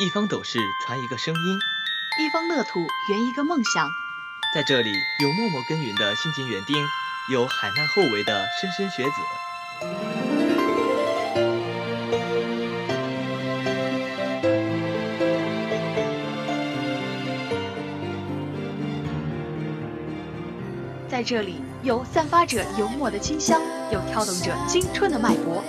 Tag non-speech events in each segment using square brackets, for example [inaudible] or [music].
一方斗士传一个声音，一方乐土圆一个梦想。在这里，有默默耕耘的辛勤园丁，有海纳后为的莘莘学子。在这里，有散发着油墨的清香，有跳动着青春的脉搏。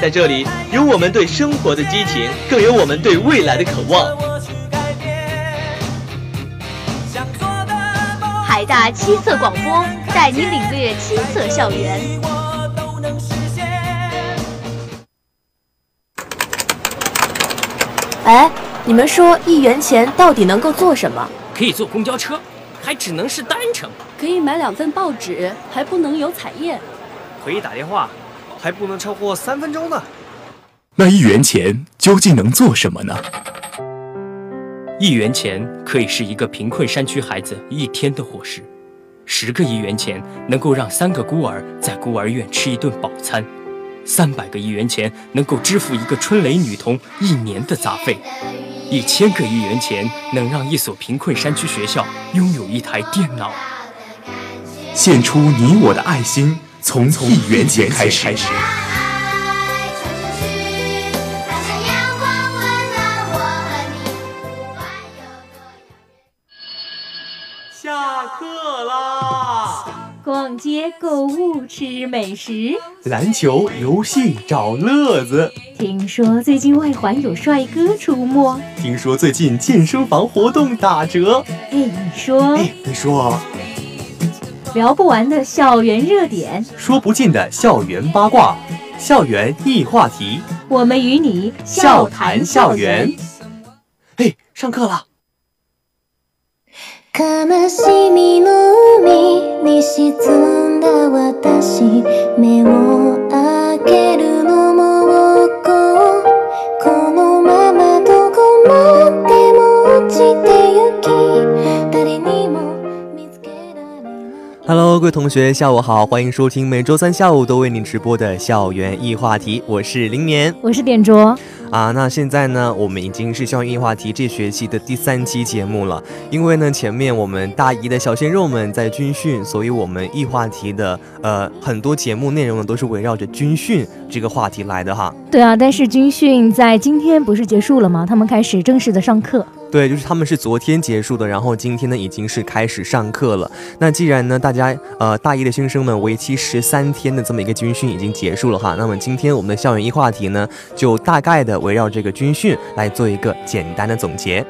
在这里，有我们对生活的激情，更有我们对未来的渴望。海大七色广播带你领略七色校园。哎，你们说一元钱到底能够做什么？可以坐公交车，还只能是单程；可以买两份报纸，还不能有彩页；可以打电话。还不能超过三分钟呢。那一元钱究竟能做什么呢？一元钱可以是一个贫困山区孩子一天的伙食，十个一元钱能够让三个孤儿在孤儿院吃一顿饱餐，三百个一元钱能够支付一个春蕾女童一年的杂费，一千个一元钱能让一所贫困山区学校拥有一台电脑。献出你我的爱心。从一元钱开始。下课啦！逛街购物吃美食，篮球游戏找乐子。听说最近外环有帅哥出没。听说最近健身房活动打折。哎，你说？哎，你说。聊不完的校园热点，说不尽的校园八卦，校园异话题，我们与你笑谈校园。嘿，上课了。Hello，各位同学，下午好，欢迎收听每周三下午都为您直播的校园易话题，我是林年，我是点卓。啊，那现在呢，我们已经是校园易话题这学期的第三期节目了。因为呢，前面我们大一的小鲜肉们在军训，所以我们易话题的呃很多节目内容呢都是围绕着军训这个话题来的哈。对啊，但是军训在今天不是结束了吗？他们开始正式的上课。对，就是他们是昨天结束的，然后今天呢已经是开始上课了。那既然呢大家呃大一的新生们为期十三天的这么一个军训已经结束了哈，那么今天我们的校园一话题呢就大概的围绕这个军训来做一个简单的总结。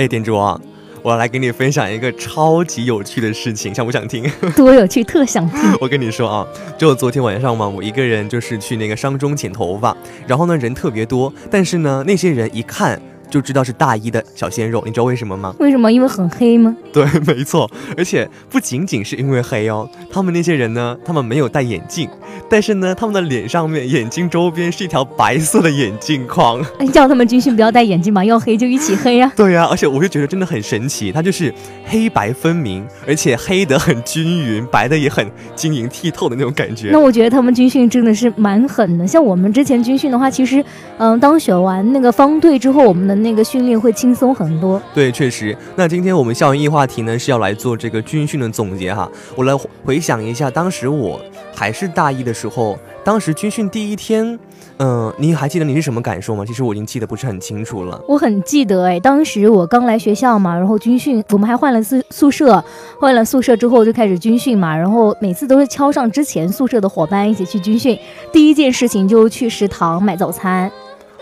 哎，店主啊，我要来给你分享一个超级有趣的事情，想不想听？[laughs] 多有趣，特想听！我跟你说啊，就昨天晚上嘛，我一个人就是去那个商中剪头发，然后呢人特别多，但是呢那些人一看。就知道是大一的小鲜肉，你知道为什么吗？为什么？因为很黑吗？对，没错。而且不仅仅是因为黑哦，他们那些人呢，他们没有戴眼镜，但是呢，他们的脸上面眼睛周边是一条白色的眼镜框。[laughs] 哎叫他们军训不要戴眼镜嘛，要黑就一起黑呀。对呀，而且我就觉得真的很神奇，它就是黑白分明，而且黑的很均匀，白的也很晶莹剔透的那种感觉。那我觉得他们军训真的是蛮狠的。像我们之前军训的话，其实，嗯，当选完那个方队之后，我们的那个训练会轻松很多。对，确实。那今天我们校园易话题呢是要来做这个军训的总结哈。我来回想一下，当时我还是大一的时候，当时军训第一天，嗯，你还记得你是什么感受吗？其实我已经记得不是很清楚了。我很记得哎，当时我刚来学校嘛，然后军训，我们还换了宿宿舍，换了宿舍之后就开始军训嘛，然后每次都是敲上之前宿舍的伙伴一起去军训，第一件事情就去食堂买早餐。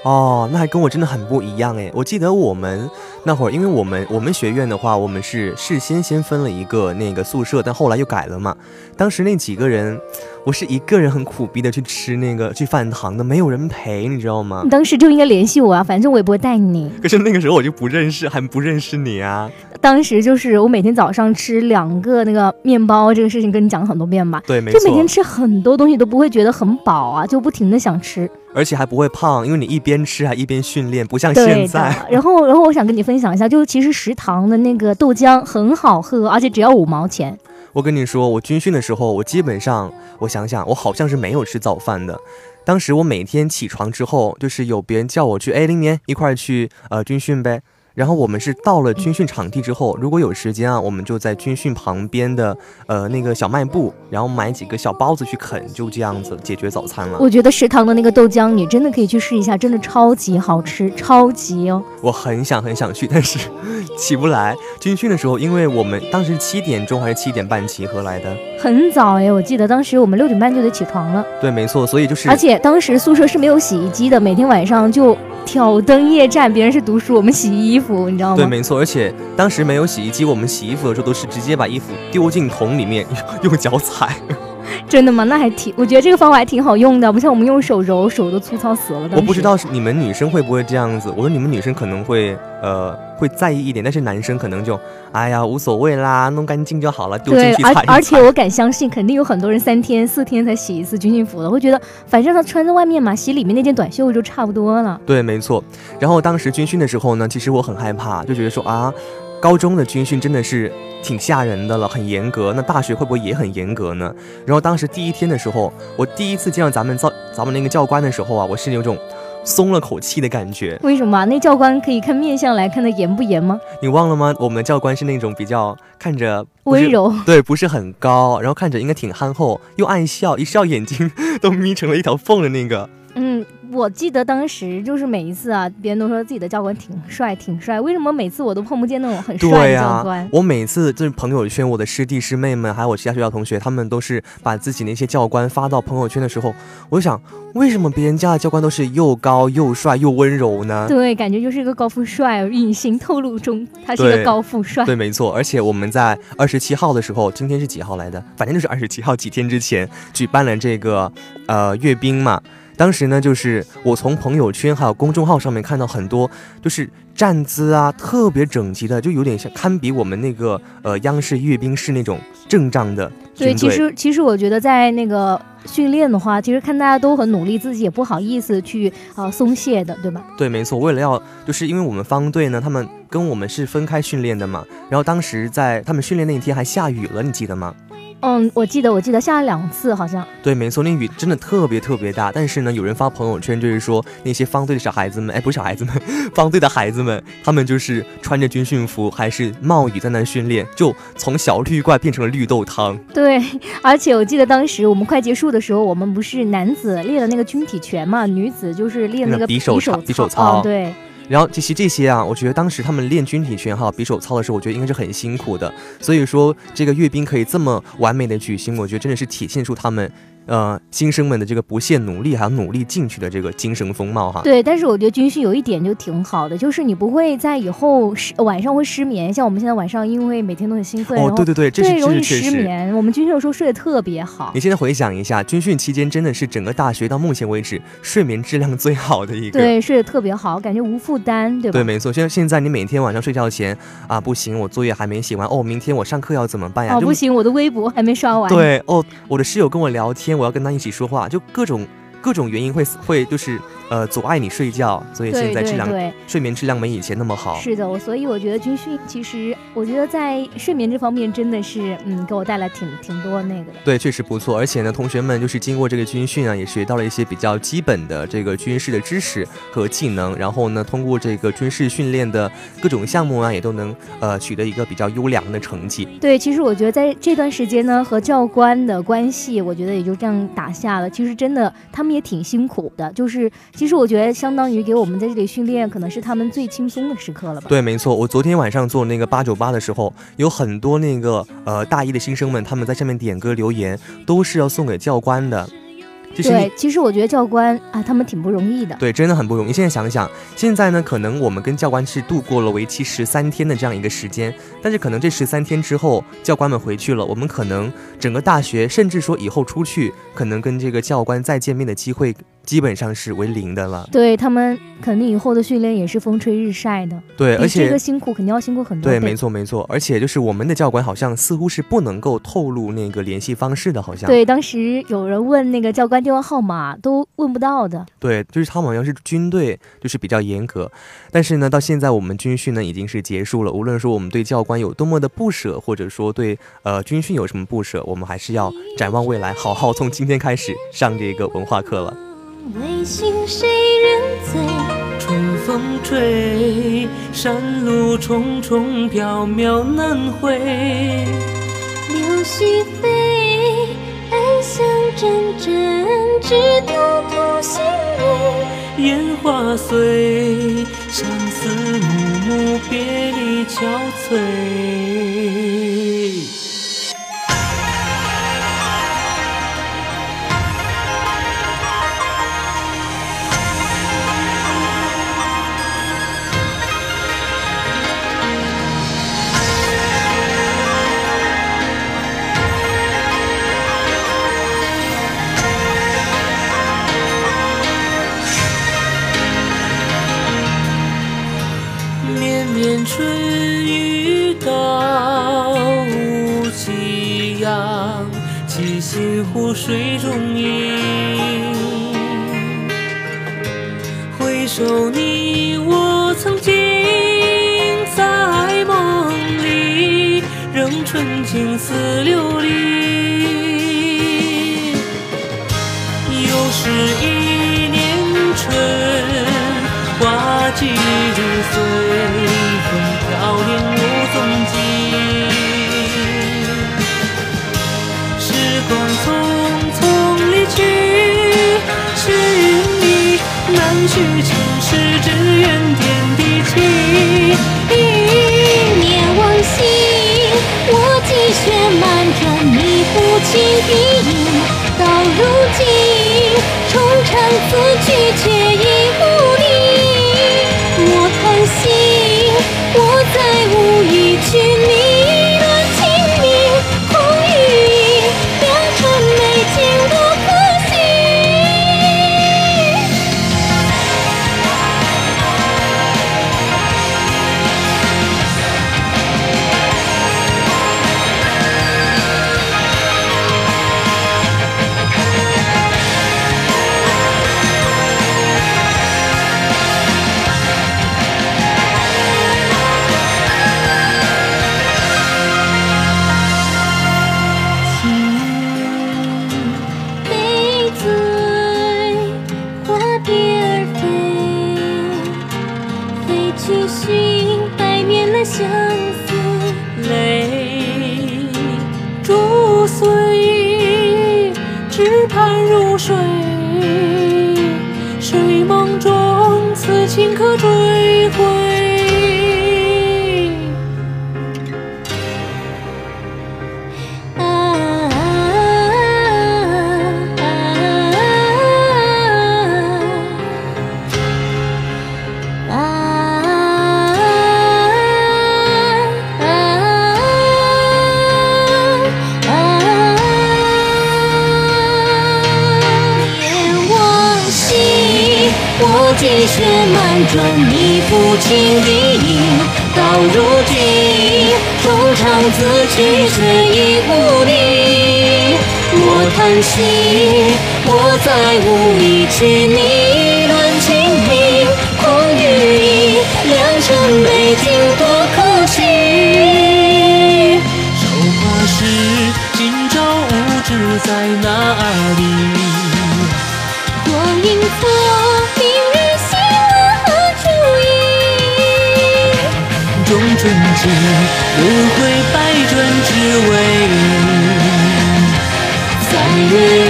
哦，那还跟我真的很不一样哎！我记得我们那会儿，因为我们我们学院的话，我们是事先先分了一个那个宿舍，但后来又改了嘛。当时那几个人，我是一个人很苦逼的去吃那个去饭堂的，没有人陪，你知道吗？你当时就应该联系我啊，反正我也不会带你。可是那个时候我就不认识，还不认识你啊。当时就是我每天早上吃两个那个面包，这个事情跟你讲了很多遍吧？对，没错。就每天吃很多东西都不会觉得很饱啊，就不停的想吃。而且还不会胖，因为你一边吃还一边训练，不像现在。然后，然后我想跟你分享一下，就是其实食堂的那个豆浆很好喝，而且只要五毛钱。我跟你说，我军训的时候，我基本上，我想想，我好像是没有吃早饭的。当时我每天起床之后，就是有别人叫我去，哎，林年一块去呃军训呗。然后我们是到了军训场地之后，如果有时间啊，我们就在军训旁边的呃那个小卖部，然后买几个小包子去啃，就这样子解决早餐了。我觉得食堂的那个豆浆，你真的可以去试一下，真的超级好吃，超级哦。我很想很想去，但是 [laughs] 起不来。军训的时候，因为我们当时七点钟还是七点半集合来的，很早哎，我记得当时我们六点半就得起床了。对，没错，所以就是，而且当时宿舍是没有洗衣机的，每天晚上就。挑灯夜战，别人是读书，我们洗衣你知道吗？对，没错。而且当时没有洗衣机，我们洗衣服的时候都是直接把衣服丢进桶里面，[laughs] 用脚踩。真的吗？那还挺，我觉得这个方法还挺好用的，不像我们用手揉，手都粗糙死了。我不知道是你们女生会不会这样子，我说你们女生可能会呃会在意一点，但是男生可能就哎呀无所谓啦，弄干净就好了，丢进去而且我敢相信，肯定有很多人三天四天才洗一次军训服的，会觉得反正他穿在外面嘛，洗里面那件短袖就差不多了。对，没错。然后当时军训的时候呢，其实我很害怕，就觉得说啊。高中的军训真的是挺吓人的了，很严格。那大学会不会也很严格呢？然后当时第一天的时候，我第一次见到咱们教咱们那个教官的时候啊，我是有种松了口气的感觉。为什么？那教官可以看面相来看他严不严吗？你忘了吗？我们的教官是那种比较看着温柔，对，不是很高，然后看着应该挺憨厚，又爱笑，一笑眼睛 [laughs] 都眯成了一条缝的那个。嗯。我记得当时就是每一次啊，别人都说自己的教官挺帅，挺帅。为什么每次我都碰不见那种很帅的教官？我每次就是朋友圈，我的师弟师妹们，还有我其他学校同学，他们都是把自己那些教官发到朋友圈的时候，我就想，为什么别人家的教官都是又高又帅又温柔呢？对，感觉就是一个高富帅，隐形透露中他是一个高富帅。对，没错。而且我们在二十七号的时候，今天是几号来的？反正就是二十七号，几天之前举办了这个呃阅兵嘛。当时呢，就是我从朋友圈还有公众号上面看到很多，就是站姿啊特别整齐的，就有点像堪比我们那个呃央视阅兵式那种阵仗的。对，其实其实我觉得在那个训练的话，其实看大家都很努力，自己也不好意思去啊松懈的，对吧？对，没错。为了要，就是因为我们方队呢，他们跟我们是分开训练的嘛，然后当时在他们训练那一天还下雨了，你记得吗？嗯，我记得，我记得下了两次，好像。对，没错，那雨真的特别特别大。但是呢，有人发朋友圈，就是说那些方队的小孩子们，哎，不是小孩子们，[laughs] 方队的孩子们，他们就是穿着军训服，还是冒雨在那训练，就从小绿怪变成了绿豆汤。对，而且我记得当时我们快结束的时候，我们不是男子练了那个军体拳嘛，女子就是练那个匕首操，匕首操，对。然后其实这些啊，我觉得当时他们练军体拳哈、比手操的时候，我觉得应该是很辛苦的。所以说这个阅兵可以这么完美的举行，我觉得真的是体现出他们。呃，新生们的这个不懈努力，还有努力进取的这个精神风貌哈。对，但是我觉得军训有一点就挺好的，就是你不会在以后失晚上会失眠。像我们现在晚上，因为每天都很兴奋，哦，对对对，这是容易失眠。我们军训的时候睡得特别好。你现在回想一下，军训期间真的是整个大学到目前为止睡眠质量最好的一个。对，睡得特别好，感觉无负担，对吧？对，没错。现在现在你每天晚上睡觉前啊，不行，我作业还没写完哦，明天我上课要怎么办呀？哦，不行，我的微博还没刷完。对，哦，我的室友跟我聊天，我要跟他一起说话。就各种各种原因会会就是。呃，阻碍你睡觉，所以现在质量睡眠质量没以前那么好。是的，我所以我觉得军训其实，我觉得在睡眠这方面真的是，嗯，给我带来挺挺多那个的。对，确实不错。而且呢，同学们就是经过这个军训啊，也学到了一些比较基本的这个军事的知识和技能。然后呢，通过这个军事训练的各种项目啊，也都能呃取得一个比较优良的成绩。对，其实我觉得在这段时间呢，和教官的关系，我觉得也就这样打下了。其实真的，他们也挺辛苦的，就是。其实我觉得，相当于给我们在这里训练，可能是他们最轻松的时刻了吧？对，没错。我昨天晚上做那个八九八的时候，有很多那个呃大一的新生们，他们在下面点歌留言，都是要送给教官的。对，其实我觉得教官啊，他们挺不容易的。对，真的很不容易。现在想想，现在呢，可能我们跟教官是度过了为期十三天的这样一个时间，但是可能这十三天之后，教官们回去了，我们可能整个大学，甚至说以后出去，可能跟这个教官再见面的机会。基本上是为零的了。对他们肯定以后的训练也是风吹日晒的。对，而且这个辛苦肯定要辛苦很多。对，没错没错。而且就是我们的教官好像似乎是不能够透露那个联系方式的，好像。对，当时有人问那个教官电话号码都问不到的。对，就是他们好像是军队，就是比较严格。但是呢，到现在我们军训呢已经是结束了。无论说我们对教官有多么的不舍，或者说对呃军训有什么不舍，我们还是要展望未来，好好从今天开始上这个文化课了。为情谁人醉？春风吹，山路重重，缥缈难回。柳絮飞，暗香阵阵，只独独心蕊。烟花碎，相思暮暮，别离憔悴。自弃却一无离我叹息我再无一曲你意乱情迷空余忆良辰美景多可惜韶华逝今朝无知在哪里？光阴错明日新闻何处觅种春寄轮回为你，在日。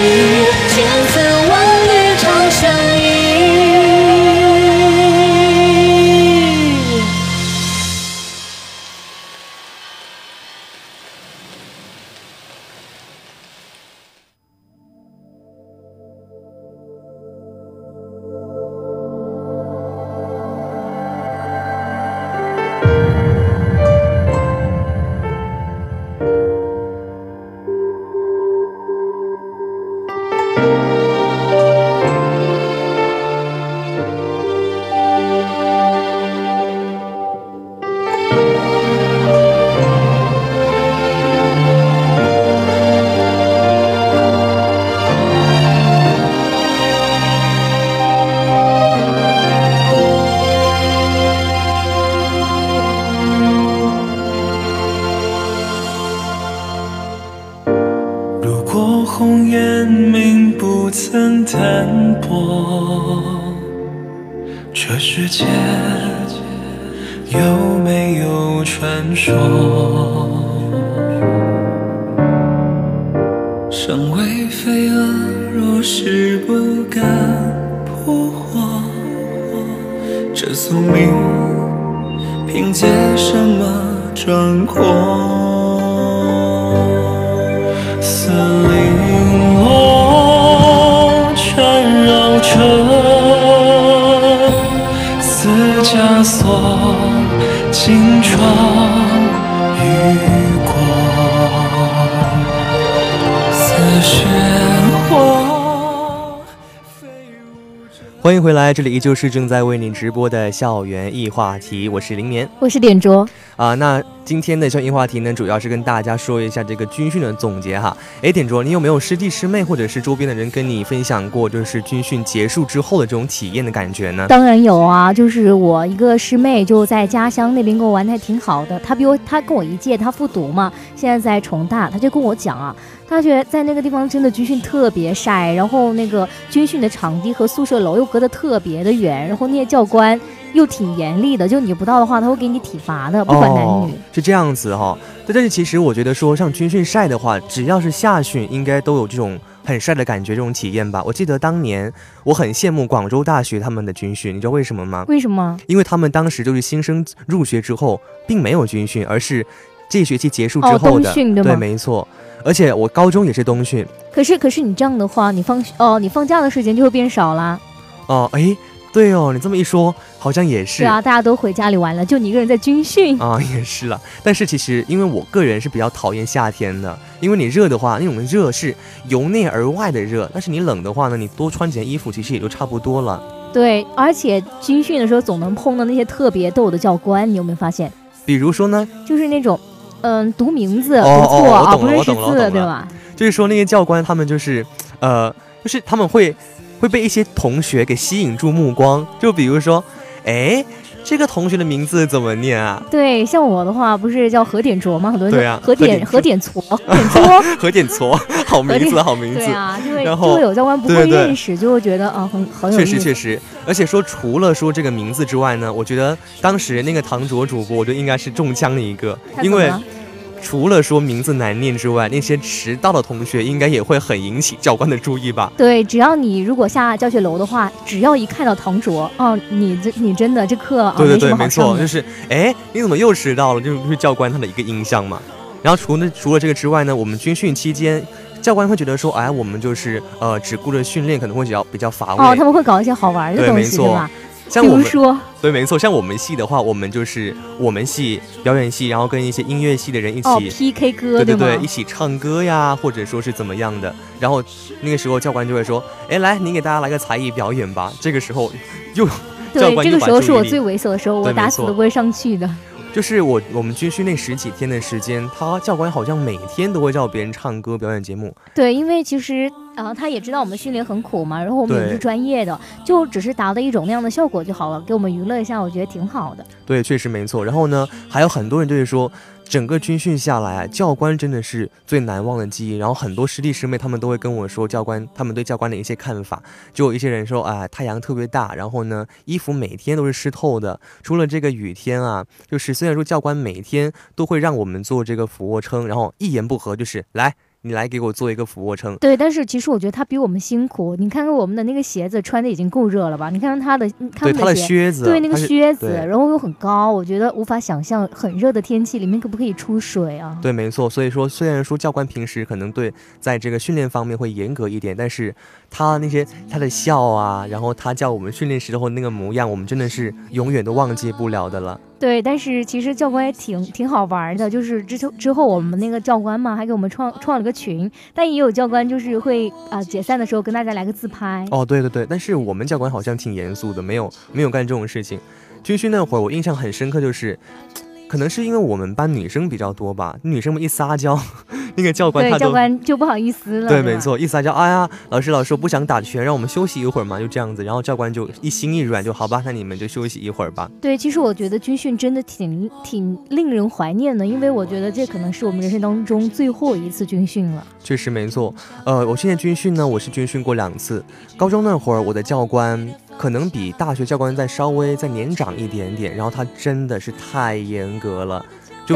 间有没有传说？这里依旧是正在为您直播的校园易话题，我是林眠。我是点卓。啊，那今天的校园易话题呢，主要是跟大家说一下这个军训的总结哈。哎，点卓，你有没有师弟师妹或者是周边的人跟你分享过，就是军训结束之后的这种体验的感觉呢？当然有啊，就是我一个师妹就在家乡那边跟我玩的还挺好的，她比我她跟我一届，她复读嘛，现在在重大，她就跟我讲啊。他觉得在那个地方真的军训特别晒，然后那个军训的场地和宿舍楼又隔得特别的远，然后那些教官又挺严厉的，就你不到的话，他会给你体罚的，不管男女。哦、是这样子哈、哦，对，但是其实我觉得说像军训晒的话，只要是夏训，应该都有这种很晒的感觉，这种体验吧。我记得当年我很羡慕广州大学他们的军训，你知道为什么吗？为什么？因为他们当时就是新生入学之后，并没有军训，而是这学期结束之后的，哦、对，对，没错。而且我高中也是冬训，可是可是你这样的话，你放哦，你放假的时间就会变少啦。哦，哎，对哦，你这么一说，好像也是。对啊，大家都回家里玩了，就你一个人在军训啊，[laughs] 也是了。但是其实因为我个人是比较讨厌夏天的，因为你热的话，那种热是由内而外的热，但是你冷的话呢，你多穿几件衣服其实也就差不多了。对，而且军训的时候总能碰到那些特别逗的教官，你有没有发现？比如说呢？就是那种。嗯，读名字不错啊，不认识字，对吧？就是说那些教官他们就是，呃，就是他们会会被一些同学给吸引住目光，就比如说，哎，这个同学的名字怎么念啊？对，像我的话不是叫何点卓吗？很多人对啊，何点何点矬，[laughs] 何点卓，何点矬，好名字，好名字。对啊，就会然后就会有教官不会认识，就会觉得啊，很很有确实确实，而且说除了说这个名字之外呢，我觉得当时那个唐卓主播，我觉得应该是中枪的一个，因为。除了说名字难念之外，那些迟到的同学应该也会很引起教官的注意吧？对，只要你如果下教学楼的话，只要一看到唐卓，哦，你这你真的这课啊，对对对，没没错，就是哎，你怎么又迟到了？就是教官他的一个印象嘛。然后除了除了这个之外呢，我们军训期间。教官会觉得说，哎，我们就是呃，只顾着训练，可能会比较比较乏味。哦，他们会搞一些好玩的东西，对吧？像我们说，对，没错，像我们系的话，我们就是我们系表演系，然后跟一些音乐系的人一起、哦、PK 歌，对对对，一起唱歌呀，或者说是怎么样的。然后那个时候教官就会说，哎，来，你给大家来个才艺表演吧。这个时候又对，这个时候是我最猥琐的时候，我打死都不会上去的。就是我我们军训那十几天的时间，他教官好像每天都会叫别人唱歌表演节目。对，因为其实啊、呃，他也知道我们训练很苦嘛，然后我们也是专业的，就只是达到一种那样的效果就好了，给我们娱乐一下，我觉得挺好的。对，确实没错。然后呢，还有很多人就是说。整个军训下来，教官真的是最难忘的记忆。然后很多师弟师妹他们都会跟我说，教官他们对教官的一些看法。就有一些人说啊，太阳特别大，然后呢，衣服每天都是湿透的。除了这个雨天啊，就是虽然说教官每天都会让我们做这个俯卧撑，然后一言不合就是来。你来给我做一个俯卧撑。对，但是其实我觉得他比我们辛苦。你看看我们的那个鞋子穿的已经够热了吧？你看看他的，看他的靴子，对那个靴子，然后又很高，我觉得无法想象很热的天气里面可不可以出水啊？对，没错。所以说，虽然说教官平时可能对在这个训练方面会严格一点，但是他那些他的笑啊，然后他叫我们训练时候那个模样，我们真的是永远都忘记不了的了。对，但是其实教官也挺挺好玩的，就是之之后我们那个教官嘛，还给我们创创了个群，但也有教官就是会啊、呃、解散的时候跟大家来个自拍。哦，对对对，但是我们教官好像挺严肃的，没有没有干这种事情。军训那会儿我印象很深刻，就是可能是因为我们班女生比较多吧，女生们一撒娇，那个教官他对教官就不好意思了。对，没错，意思他叫，哎呀，老师老师我不想打拳，让我们休息一会儿嘛，就这样子。然后教官就一心一软，就好吧，那你们就休息一会儿吧。[laughs] 对，其实我觉得军训真的挺挺令人怀念的，因为我觉得这可能是我们人生当中最后一次军训了。确实没错，呃，我现在军训呢，我是军训过两次。高中那会儿，我的教官可能比大学教官再稍微再年长一点点，然后他真的是太严格了，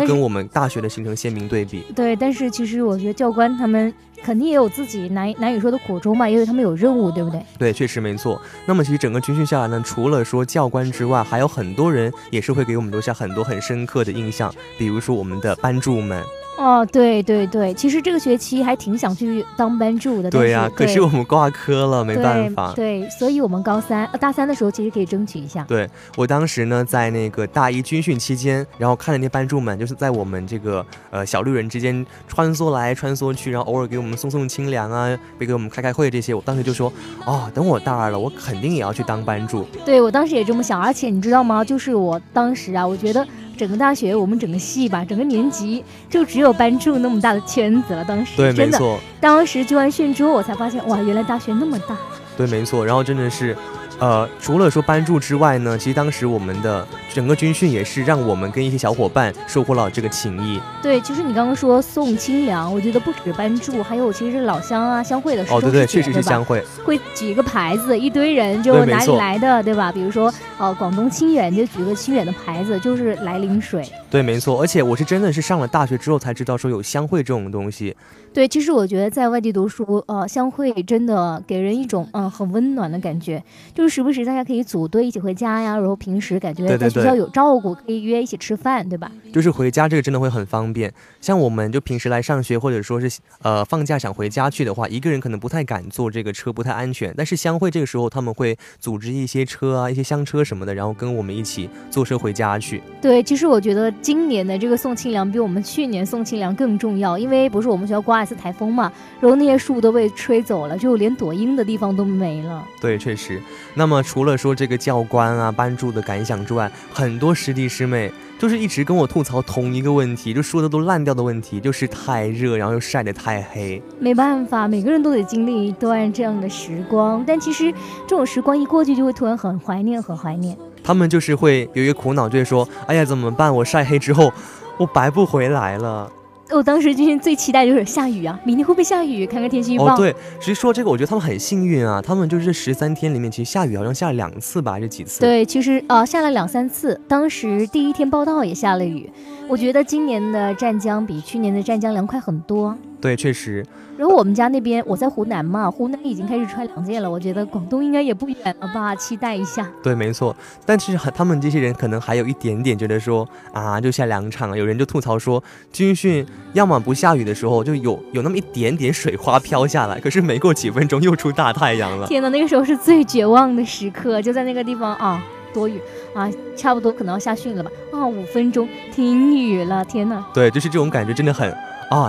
就跟我们大学的形成鲜明对比。对，但是其实我觉得教官他们肯定也有自己难难以说的苦衷嘛，因为他们有任务，对不对？对，确实没错。那么其实整个军训下来呢，除了说教官之外，还有很多人也是会给我们留下很多很深刻的印象，比如说我们的班助们。哦，对对对，其实这个学期还挺想去当班助的。对呀，可是我们挂科了，没办法。对，所以我们高三、大三的时候其实可以争取一下。对我当时呢，在那个大一军训期间，然后看着那班助们，就是在我们这个呃小绿人之间穿梭来穿梭去，然后偶尔给我们送送清凉啊，别给我们开开会这些，我当时就说，哦，等我大二了，我肯定也要去当班助。对我当时也这么想，而且你知道吗？就是我当时啊，我觉得。整个大学，我们整个系吧，整个年级就只有班助那么大的圈子了。当时对，没错。当时聚完训之后，我才发现，哇，原来大学那么大。对，没错。然后真的是。呃，除了说班助之外呢，其实当时我们的整个军训也是让我们跟一些小伙伴收获了这个情谊。对，其实你刚刚说送清凉，我觉得不止班助，还有其实是老乡啊、相会的哦，对对，确实是相会，会举一个牌子，一堆人就哪里来的，对吧？比如说呃，广东清远就举个清远的牌子，就是来领水。对，没错。而且我是真的是上了大学之后才知道说有相会这种东西。对，其实我觉得在外地读书，呃，相会真的给人一种嗯很温暖的感觉，就是时不时大家可以组队一起回家呀，然后平时感觉在学校有照顾，可以约一起吃饭，对吧？就是回家这个真的会很方便。像我们就平时来上学，或者说是呃放假想回家去的话，一个人可能不太敢坐这个车，不太安全。但是相会这个时候他们会组织一些车啊，一些厢车什么的，然后跟我们一起坐车回家去。对，其实我觉得今年的这个送清凉比我们去年送清凉更重要，因为不是我们学校刮一。次台风嘛，然后那些树都被吹走了，就连躲阴的地方都没了。对，确实。那么除了说这个教官啊、班助的感想之外，很多师弟师妹就是一直跟我吐槽同一个问题，就说的都烂掉的问题，就是太热，然后又晒得太黑。没办法，每个人都得经历一段这样的时光，但其实这种时光一过去，就会突然很怀念，很怀念。他们就是会有一个苦恼，就会说：“哎呀，怎么办？我晒黑之后，我白不回来了。”我当时就是最期待就是下雨啊，明天会不会下雨？看看天气预报。哦，对，其实说这个，我觉得他们很幸运啊，他们就是这十三天里面，其实下雨好像下了两次吧，是几次。对，其实呃下了两三次，当时第一天报道也下了雨。我觉得今年的湛江比去年的湛江凉快很多。对，确实。然后我们家那边，我在湖南嘛，湖南已经开始穿凉件了。我觉得广东应该也不远了吧，期待一下。对，没错。但是他们这些人可能还有一点点觉得说啊，就下两场。有人就吐槽说，军训要么不下雨的时候，就有有那么一点点水花飘下来，可是没过几分钟又出大太阳了。天哪，那个时候是最绝望的时刻，就在那个地方啊，多雨啊，差不多可能要下训了吧？啊，五分钟停雨了，天哪！对，就是这种感觉，真的很啊。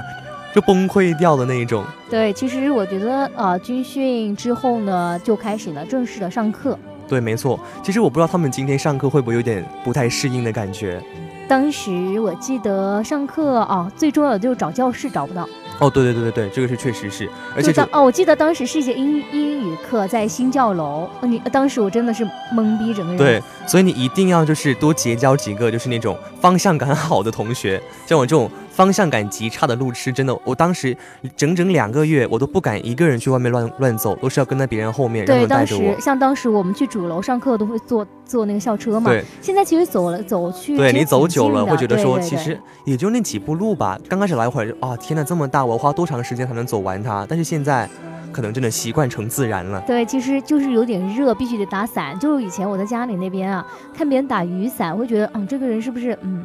就崩溃掉的那一种。对，其实我觉得，呃，军训之后呢，就开始了正式的上课。对，没错。其实我不知道他们今天上课会不会有点不太适应的感觉。当时我记得上课啊，最重要的就是找教室找不到。哦，对对对对对，这个是确实是，而且哦，我记得当时是一节英英语课在新教楼，你当时我真的是懵逼，整个人。对，所以你一定要就是多结交几个就是那种方向感好的同学，像我这种。方向感极差的路痴，真的，我当时整整两个月，我都不敢一个人去外面乱乱走，都是要跟在别人后面，让人带着我。对，当时像当时我们去主楼上课，都会坐坐那个校车嘛。对。现在其实走了走去，对你走久了会觉得说，其实也就那几步路吧。刚开始来会儿，啊，天呐，这么大，我要花多长时间才能走完它？但是现在，可能真的习惯成自然了。对，其实就是有点热，必须得打伞。就是以前我在家里那边啊，看别人打雨伞，会觉得，嗯，这个人是不是，嗯。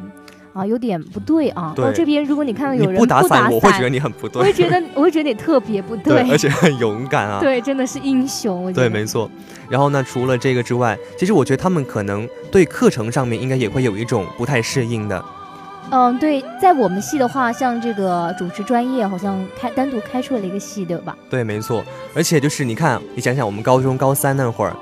啊，有点不对啊！对，这边如果你看到有人不打伞，我会觉得你很不对。我会觉得，我会觉得你特别不 [laughs] 对，而且很勇敢啊！对，真的是英雄。对，没错。然后呢，除了这个之外，其实我觉得他们可能对课程上面应该也会有一种不太适应的。嗯，对，在我们系的话，像这个主持专业，好像开单独开出了一个系，对吧？对，没错。而且就是你看，你想想我们高中高三那会儿，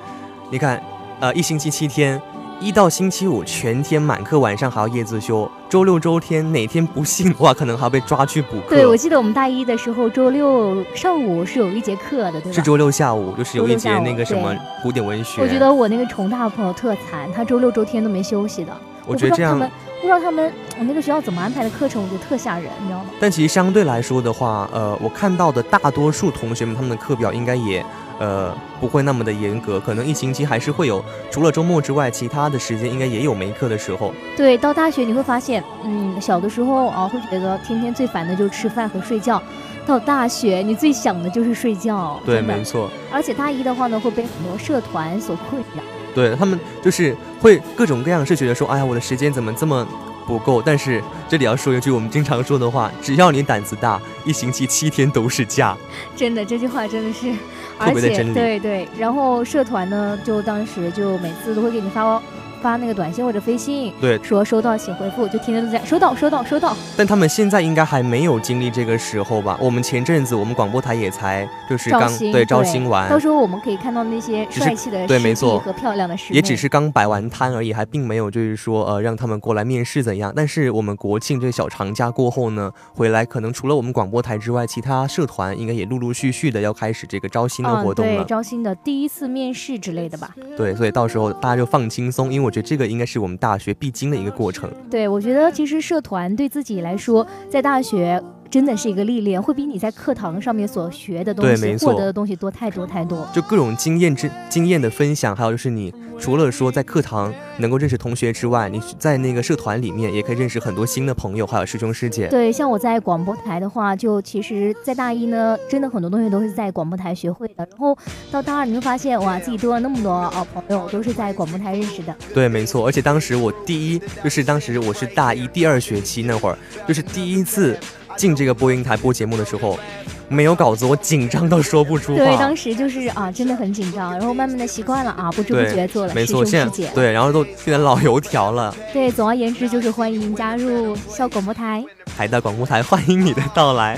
你看，呃，一星期七天。一到星期五全天满课，晚上还要夜自修。周六周天哪天不信的话，可能还要被抓去补课。对，我记得我们大一的时候，周六上午是有一节课的，对吧？是周六下午，就是有一节那个什么古典文学。我觉得我那个重大朋友特惨，他周六周天都没休息的。我觉得这样，不知道他们我那个学校怎么安排的课程，我觉得特吓人，你知道吗？但其实相对来说的话，呃，我看到的大多数同学们他们的课表应该也。呃不会那么的严格，可能一星期还是会有，除了周末之外，其他的时间应该也有没课的时候。对，到大学你会发现，嗯，小的时候啊会觉得天天最烦的就是吃饭和睡觉，到大学你最想的就是睡觉。对，没错。而且大一的话呢，会被很多社团所困扰。对他们就是会各种各样是觉得说，哎呀，我的时间怎么这么不够？但是这里要说一句我们经常说的话，只要你胆子大，一星期七天都是假。真的，这句话真的是，而且对对。然后社团呢，就当时就每次都会给你发。发那个短信或者飞信，对，说收到请回复，就天天都在收到收到收到。但他们现在应该还没有经历这个时候吧？我们前阵子我们广播台也才就是刚对招新完，到时候我们可以看到那些帅气的对没错和漂亮的师也只是刚摆完摊而已，还并没有就是说呃让他们过来面试怎样。但是我们国庆这个小长假过后呢，回来可能除了我们广播台之外，其他社团应该也陆陆续续的要开始这个招新的活动了，对招新的第一次面试之类的吧？对，所以到时候大家就放轻松，因为我觉得这个应该是我。们大学必经的一个过程。对，我觉得其实社团对自己来说，在大学。真的是一个历练，会比你在课堂上面所学的东西、获得的东西多太多太多。就各种经验之经验的分享，还有就是你除了说在课堂能够认识同学之外，你在那个社团里面也可以认识很多新的朋友，还有师兄师姐。对，像我在广播台的话，就其实，在大一呢，真的很多东西都是在广播台学会的。然后到大二，你会发现哇，自己多了那么多啊朋友，都是在广播台认识的。对，没错。而且当时我第一，就是当时我是大一第二学期那会儿，就是第一次。进这个播音台播节目的时候，没有稿子，我紧张到说不出话。对，当时就是啊，真的很紧张，然后慢慢的习惯了啊，不知不觉做了没错，现在。对，然后都变得老油条了。对，总而言之就是欢迎加入校广播台。海大广播台欢迎你的到来。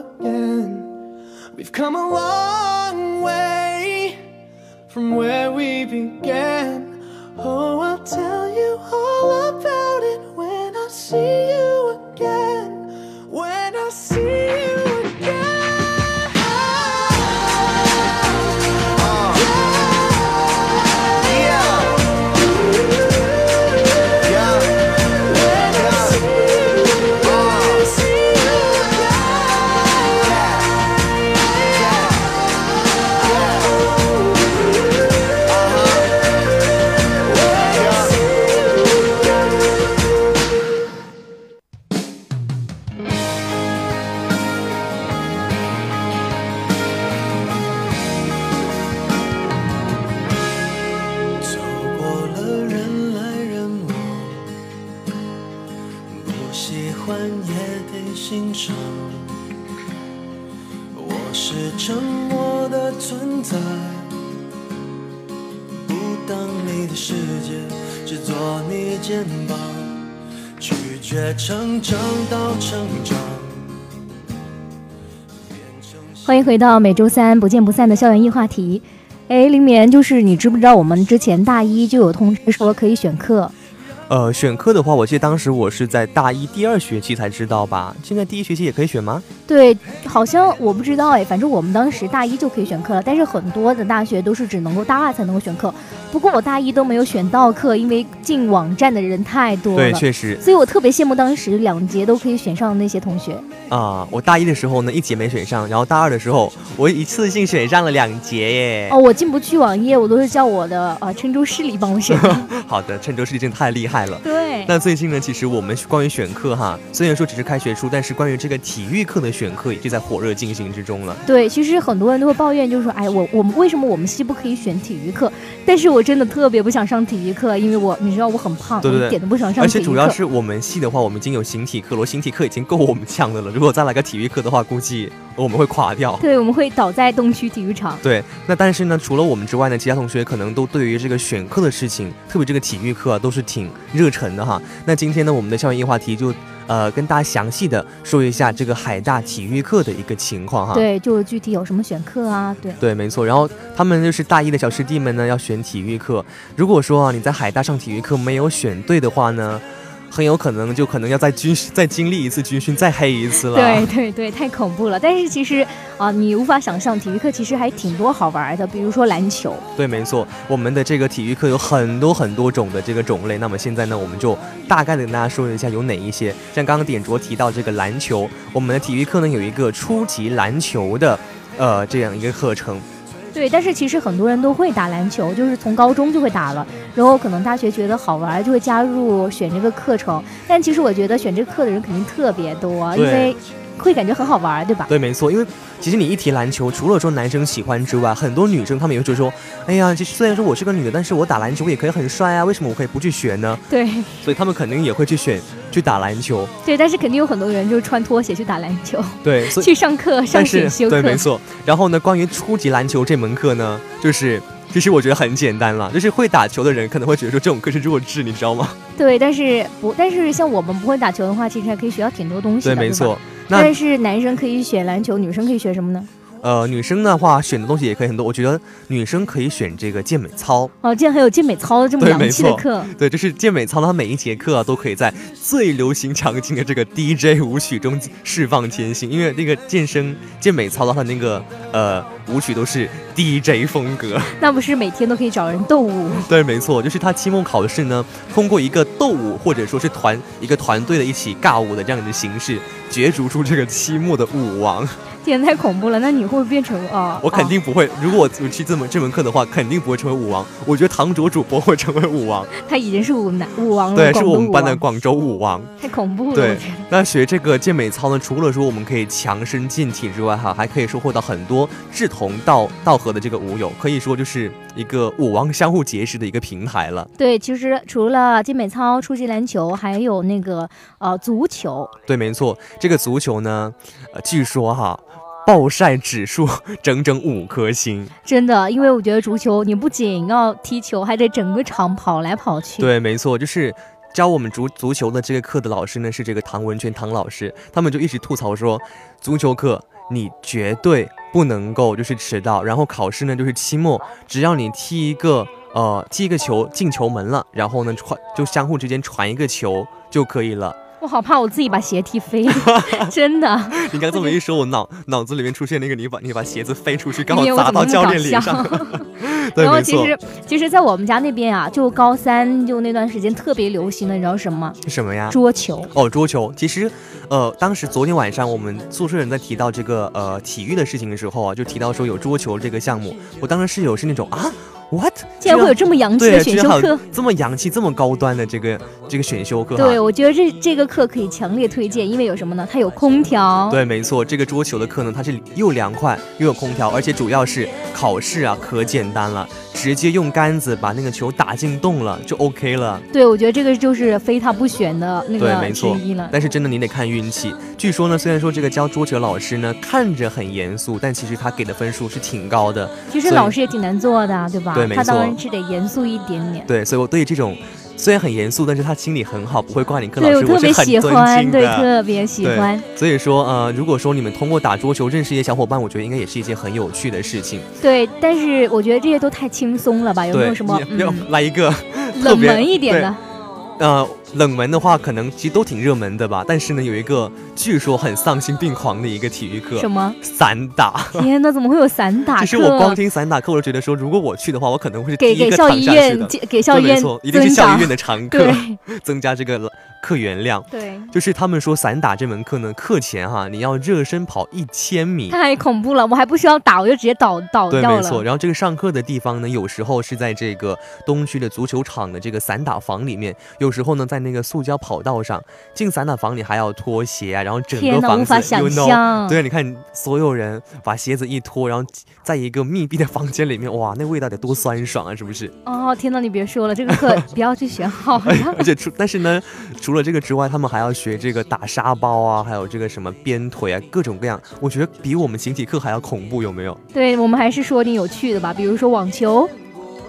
Again. We've come a long way from where we began. Oh, I'll tell 成长到成长。欢迎回到每周三不见不散的校园异话题。哎，林眠，就是你知不知道我们之前大一就有通知说可以选课？呃，选课的话，我记得当时我是在大一第二学期才知道吧？现在第一学期也可以选吗？对，好像我不知道哎，反正我们当时大一就可以选课了，但是很多的大学都是只能够大二才能够选课。不过我大一都没有选到课，因为进网站的人太多了。对，确实。所以我特别羡慕当时两节都可以选上的那些同学。啊，我大一的时候呢，一节没选上，然后大二的时候，我一次性选上了两节耶。哦，我进不去网页，我都是叫我的呃郴州市里帮我选。[laughs] 好的，郴州市里真的太厉害了。对。那最近呢，其实我们关于选课哈，虽然说只是开学初，但是关于这个体育课的选课也就在火热进行之中了。对，其实很多人都会抱怨，就是说，哎，我我们为什么我们系不可以选体育课？但是我真的特别不想上体育课，因为我你知道我很胖，对对对，一点都不想上。而且主要是我们系的话，我们已经有形体课了，形体课已经够我们呛的了。如果再来个体育课的话，估计我们会垮掉。对，我们会倒在东区体育场。对，那但是呢，除了我们之外呢，其他同学可能都对于这个选课的事情，特别这个体育课啊，都是挺热忱的哈。那今天呢，我们的校园夜话题就。呃，跟大家详细的说一下这个海大体育课的一个情况哈。对，就具体有什么选课啊？对，对，没错。然后他们就是大一的小师弟们呢，要选体育课。如果说啊，你在海大上体育课没有选对的话呢？很有可能就可能要再军再经历一次军训，再黑一次了。对对对，太恐怖了。但是其实啊，你无法想象体育课其实还挺多好玩的，比如说篮球。对，没错，我们的这个体育课有很多很多种的这个种类。那么现在呢，我们就大概的跟大家说一下有哪一些。像刚刚点卓提到这个篮球，我们的体育课呢有一个初级篮球的呃这样一个课程。对，但是其实很多人都会打篮球，就是从高中就会打了，然后可能大学觉得好玩，就会加入选这个课程。但其实我觉得选这个课的人肯定特别多，因为。会感觉很好玩，对吧？对，没错。因为其实你一提篮球，除了说男生喜欢之外，很多女生她们也会觉得说，哎呀，其实虽然说我是个女的，但是我打篮球也可以很帅啊，为什么我可以不去学呢？对。[laughs] 所以他们肯定也会去选去打篮球。对，但是肯定有很多人就是穿拖鞋去打篮球。对，[laughs] 去上课上选修课。对，没错。然后呢，关于初级篮球这门课呢，就是。其实我觉得很简单了，就是会打球的人可能会觉得说这种课是弱智，你知道吗？对，但是不，但是像我们不会打球的话，其实还可以学到挺多东西的。对，没错。但是男生可以选篮球，女生可以选什么呢？呃，女生的话选的东西也可以很多，我觉得女生可以选这个健美操哦，竟然还有健美操这么洋气的课，对，就是健美操，它每一节课啊都可以在最流行强劲的这个 DJ 舞曲中释放天性，因为那个健身健美操的话，那个呃舞曲都是 DJ 风格，那不是每天都可以找人斗舞？对，没错，就是他期末考试呢，通过一个斗舞或者说是团一个团队的一起尬舞的这样的形式，角逐出这个期末的舞王。天，太恐怖了！那你会不会变成啊？我肯定不会。如果我去这门这门课的话，肯定不会成为舞王。我觉得唐卓主播会成为舞王。[laughs] 他已经是舞男舞王了。对，是我们班的广州舞王。太恐怖了。对，那学这个健美操呢，除了说我们可以强身健体之外，哈，还可以收获到很多志同道道合的这个舞友，可以说就是一个舞王相互结识的一个平台了。对，其实除了健美操、初级篮球，还有那个呃足球。对，没错，这个足球呢，呃，据说哈。暴晒指数 [laughs] 整整五颗星，真的，因为我觉得足球你不仅要踢球，还得整个场跑来跑去。对，没错，就是教我们足足球的这个课的老师呢是这个唐文娟唐老师，他们就一直吐槽说，足球课你绝对不能够就是迟到，然后考试呢就是期末，只要你踢一个呃踢一个球进球门了，然后呢传就相互之间传一个球就可以了。我好怕我自己把鞋踢飞，[laughs] 真的。你刚这么一说，我脑脑子里面出现那个你把你把鞋子飞出去，刚好砸到教练脸上。[laughs] [laughs] 然后其实其实，在我们家那边啊，就高三就那段时间特别流行的，你知道什么吗？什么呀？桌球。哦，桌球。其实，呃，当时昨天晚上我们宿舍人在提到这个呃体育的事情的时候啊，就提到说有桌球这个项目。我当时室友是那种啊。What？竟然会有这么洋气的选修课，这么洋气、这么高端的这个这个选修课。对，我觉得这这个课可以强烈推荐，因为有什么呢？它有空调。对，没错，这个桌球的课呢，它是又凉快又有空调，而且主要是考试啊可简单了。直接用杆子把那个球打进洞了，就 OK 了。对，我觉得这个就是非他不选的那对，个没错之一了。。但是真的你得看运气。据说呢，虽然说这个教桌球老师呢看着很严肃，但其实他给的分数是挺高的。其实老师也挺难做的，对吧？对没他当然是得严肃一点点。对，所以我对这种虽然很严肃，但是他心里很好，不会挂你课老师，对我特别是很尊喜欢，对，特别喜对欢。所以说，呃，如果说你们通过打桌球认识一些小伙伴，我觉得应该也是一件很有趣的事情。对，但是我觉得这些都太轻松了吧？有没，有什么嗯要嗯来一个冷门一点的？对呃，冷门的话，可能其实都挺热门的吧。但是呢，有一个据说很丧心病狂的一个体育课，什么散打。天哪，怎么会有散打课？其实我光听散打课，我就觉得说，如果我去的话，我可能会是给第一个给校医。院给给校医院对没错，一定是校医院的常客对，[laughs] 增加这个客源量。对，就是他们说散打这门课呢，课前哈你要热身跑一千米。太恐怖了，我还不需要打，我就直接倒倒，掉了。没错。然后这个上课的地方呢，有时候是在这个东区的足球场的这个散打房里面，有时候呢在那个塑胶跑道上。进散打房里还要脱鞋啊，然后整个房子无法想 you know，象对，你看所有人把鞋子一脱，然后在一个密闭的房间里面，哇，那味道得多酸爽啊，是不是？哦，天哪，你别说了，这个课 [laughs] 不要去学好了。[laughs] 而且除但是呢，除了这个之外，他们还要学这个打沙包啊，还有这个什么鞭腿啊，各种各样。我觉得比我们形体课还要恐怖，有没有？对，我们还是说点有趣的吧，比如说网球。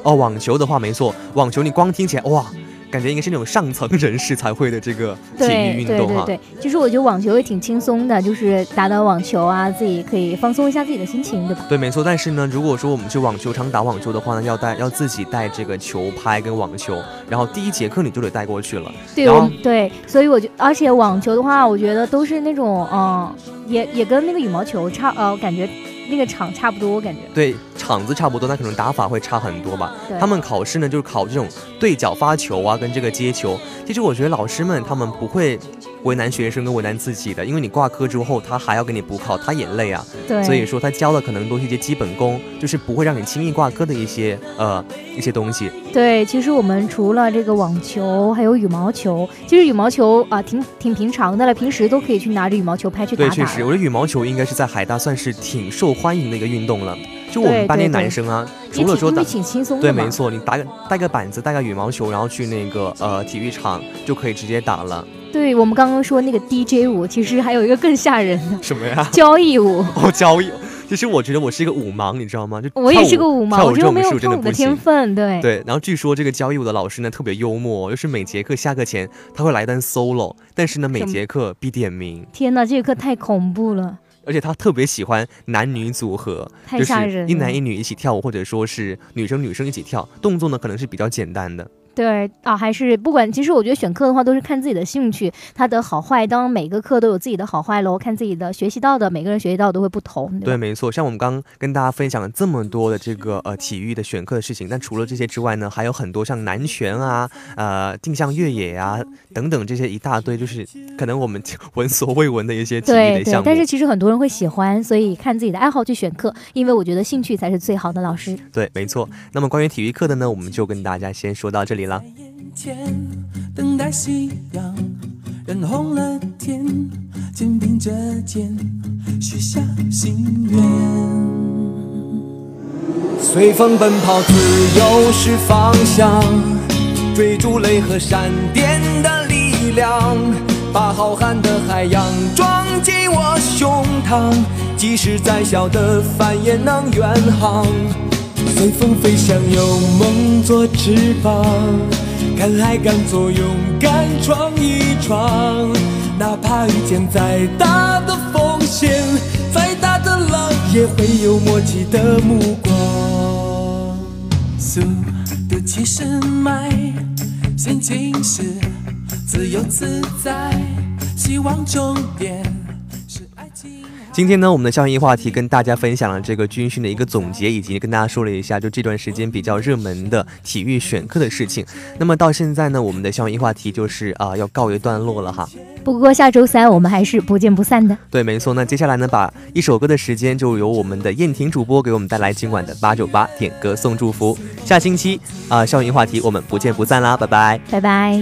哦，网球的话没错，网球你光听起来哇，感觉应该是那种上层人士才会的这个体育运动哈。对对对，其实我觉得网球也挺轻松的，就是打打网球啊，自己可以放松一下自己的心情，对吧？对，没错。但是呢，如果说我们去网球场打网球的话呢，要带要自己带这个球拍跟网球，然后第一节课你就得带过去了。对，我对，所以我觉而且网球的话，我觉得都是那种嗯，也也跟那个羽毛球差呃，感觉那个场差不多，我感觉。对，场子差不多，那可能打法会差很多吧。他们考试呢，就是考这种对角发球啊，跟这个接球。其实我觉得老师们他们不会为难学生跟为难自己的，因为你挂科之后，他还要给你补考，他也累啊。对所以说他教的可能都是一些基本功，就是不会让你轻易挂科的一些呃一些东西。对，其实我们除了这个网球，还有羽毛球。其实羽毛球啊、挺挺平常的了，平时都可以去拿着羽毛球拍去打对，打。确实，我觉得羽毛球应该是在海大算是挺受欢迎的一个运动了。就我们班那对对男生啊，也除了说打挺因为挺轻松的对，没错，你打个带个板子，带个羽毛球，然后去那个呃体育场就可以直接打了。对我们刚刚说那个 DJ 舞，其实还有一个更吓人的什么呀？[laughs] 交谊舞。哦，交易。其实我觉得我是一个舞盲，你知道吗？就我也是个舞盲，跳我就没有跳舞的天分。对对，然后据说这个交谊舞的老师呢特别幽默，就是每节课下课前他会来一段 solo，但是呢每节课必点名，天哪，这个课太恐怖了。而且他特别喜欢男女组合，太就是吓人了一男一女一起跳舞，或者说是女生女生一起跳，动作呢可能是比较简单的。对啊，还是不管，其实我觉得选课的话都是看自己的兴趣，它的好坏。当然每个课都有自己的好坏喽，看自己的学习到的，每个人学习到的都会不同。对对，没错。像我们刚刚跟大家分享了这么多的这个呃体育的选课的事情，但除了这些之外呢，还有很多像南拳啊、呃定向越野啊等等这些一大堆，就是可能我们闻所未闻的一些体育对对的项，目。但是其实很多人会喜欢，所以看自己的爱好去选课，因为我觉得兴趣才是最好的老师。对，没错。那么关于体育课的呢，我们就跟大家先说到这里了。前等待夕阳染红了天，肩并着肩许下心愿。随风奔跑，自由是方向，追逐雷和闪电的力量，把浩瀚的海洋装进我胸膛，即使再小的帆也能远航。随风飞翔，有梦做翅膀，敢爱敢做，勇敢闯一闯。哪怕遇见再大的风险，再大的浪，也会有默契的目光。速度七十迈，心情是自由自在，希望终点。今天呢，我们的校园一话题跟大家分享了这个军训的一个总结，以及跟大家说了一下就这段时间比较热门的体育选课的事情。那么到现在呢，我们的校园一话题就是啊、要告一段落了哈。不过下周三我们还是不见不散的。对，没错。那接下来呢，把一首歌的时间就由我们的燕婷主播给我们带来今晚的八九八点歌送祝福。下星期啊、校园一话题我们不见不散啦，拜拜。拜拜。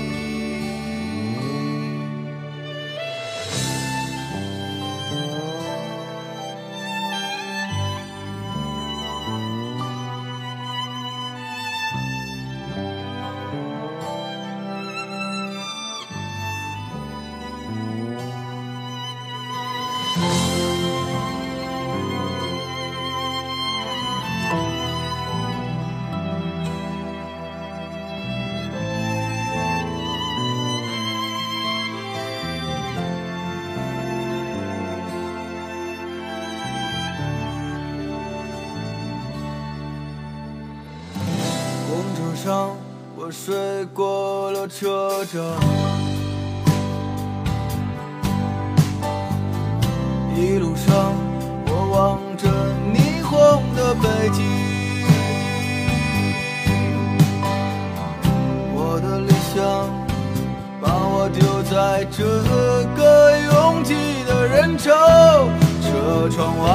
窗外